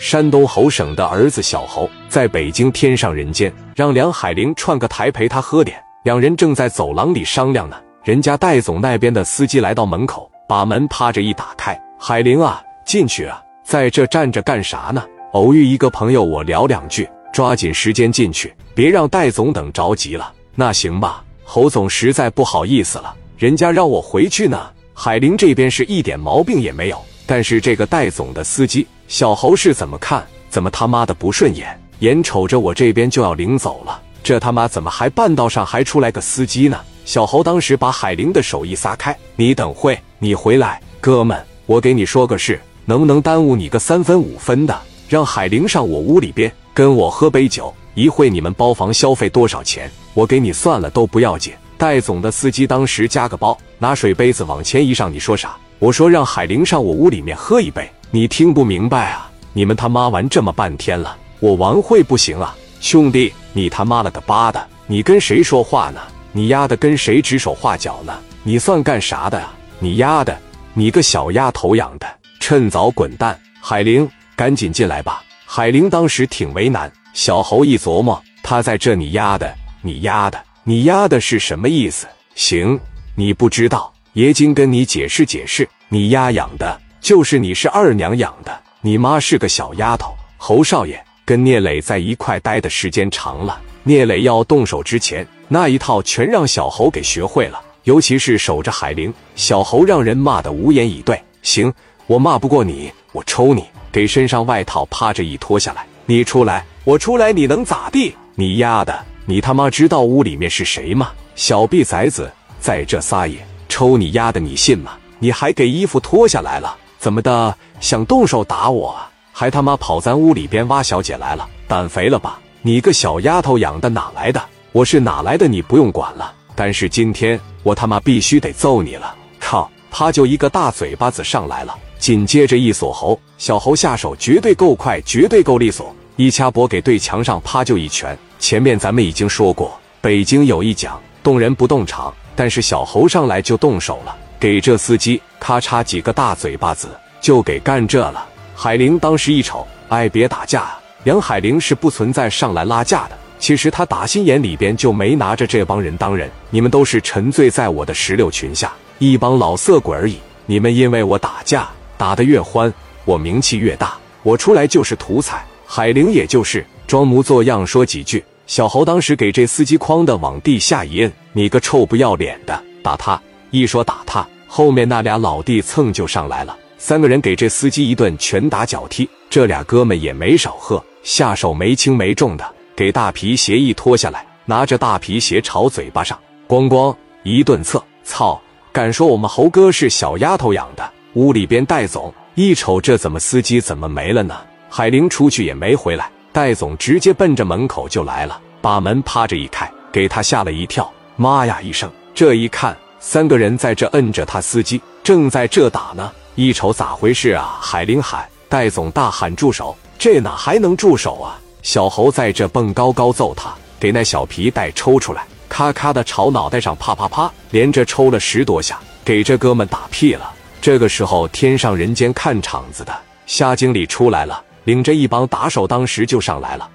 山东侯省的儿子小侯在北京天上人间，让梁海玲串个台陪他喝点。两人正在走廊里商量呢，人家戴总那边的司机来到门口，把门趴着一打开，海玲啊，进去啊，在这站着干啥呢？偶遇一个朋友，我聊两句，抓紧时间进去，别让戴总等着急了。那行吧，侯总实在不好意思了，人家让我回去呢。海玲这边是一点毛病也没有，但是这个戴总的司机。小侯是怎么看？怎么他妈的不顺眼？眼瞅着我这边就要领走了，这他妈怎么还半道上还出来个司机呢？小侯当时把海玲的手一撒开，你等会，你回来，哥们，我给你说个事，能不能耽误你个三分五分的？让海玲上我屋里边跟我喝杯酒，一会你们包房消费多少钱，我给你算了都不要紧。戴总的司机当时加个包，拿水杯子往前一上，你说啥？我说让海玲上我屋里面喝一杯。你听不明白啊！你们他妈玩这么半天了，我玩会不行啊，兄弟！你他妈了个巴的！你跟谁说话呢？你丫的跟谁指手画脚呢？你算干啥的啊？你丫的！你个小丫头养的，趁早滚蛋！海玲，赶紧进来吧！海玲当时挺为难，小侯一琢磨，他在这，你丫的，你丫的，你丫的是什么意思？行，你不知道，爷今跟你解释解释，你丫养的。就是你是二娘养的，你妈是个小丫头。侯少爷跟聂磊在一块待的时间长了，聂磊要动手之前，那一套全让小侯给学会了。尤其是守着海玲，小侯让人骂得无言以对。行，我骂不过你，我抽你！给身上外套趴着一脱下来，你出来，我出来，你能咋地？你丫的，你他妈知道屋里面是谁吗？小逼崽子，在这撒野，抽你丫的，你信吗？你还给衣服脱下来了。怎么的？想动手打我啊？还他妈跑咱屋里边挖小姐来了？胆肥了吧？你个小丫头养的哪来的？我是哪来的？你不用管了。但是今天我他妈必须得揍你了！靠！啪就一个大嘴巴子上来了，紧接着一锁喉，小猴下手绝对够快，绝对够利索，一掐脖给对墙上啪就一拳。前面咱们已经说过，北京有一讲，动人不动场，但是小猴上来就动手了。给这司机咔嚓几个大嘴巴子，就给干这了。海玲当时一瞅，哎，别打架啊！梁海玲是不存在上来拉架的。其实他打心眼里边就没拿着这帮人当人，你们都是沉醉在我的石榴裙下，一帮老色鬼而已。你们因为我打架打得越欢，我名气越大，我出来就是图彩。海玲也就是装模作样说几句。小侯当时给这司机哐的往地下一摁，你个臭不要脸的，打他！一说打他，后面那俩老弟蹭就上来了，三个人给这司机一顿拳打脚踢。这俩哥们也没少喝，下手没轻没重的，给大皮鞋一脱下来，拿着大皮鞋朝嘴巴上咣咣一顿侧。操！敢说我们猴哥是小丫头养的？屋里边戴总一瞅，这怎么司机怎么没了呢？海玲出去也没回来，戴总直接奔着门口就来了，把门趴着一开，给他吓了一跳。妈呀一声，这一看。三个人在这摁着他，司机正在这打呢。一瞅咋回事啊？海玲喊，戴总大喊住手！这哪还能住手啊？小侯在这蹦高高揍他，给那小皮带抽出来，咔咔的朝脑袋上啪啪啪，连着抽了十多下，给这哥们打屁了。这个时候，天上人间看场子的夏经理出来了，领着一帮打手，当时就上来了。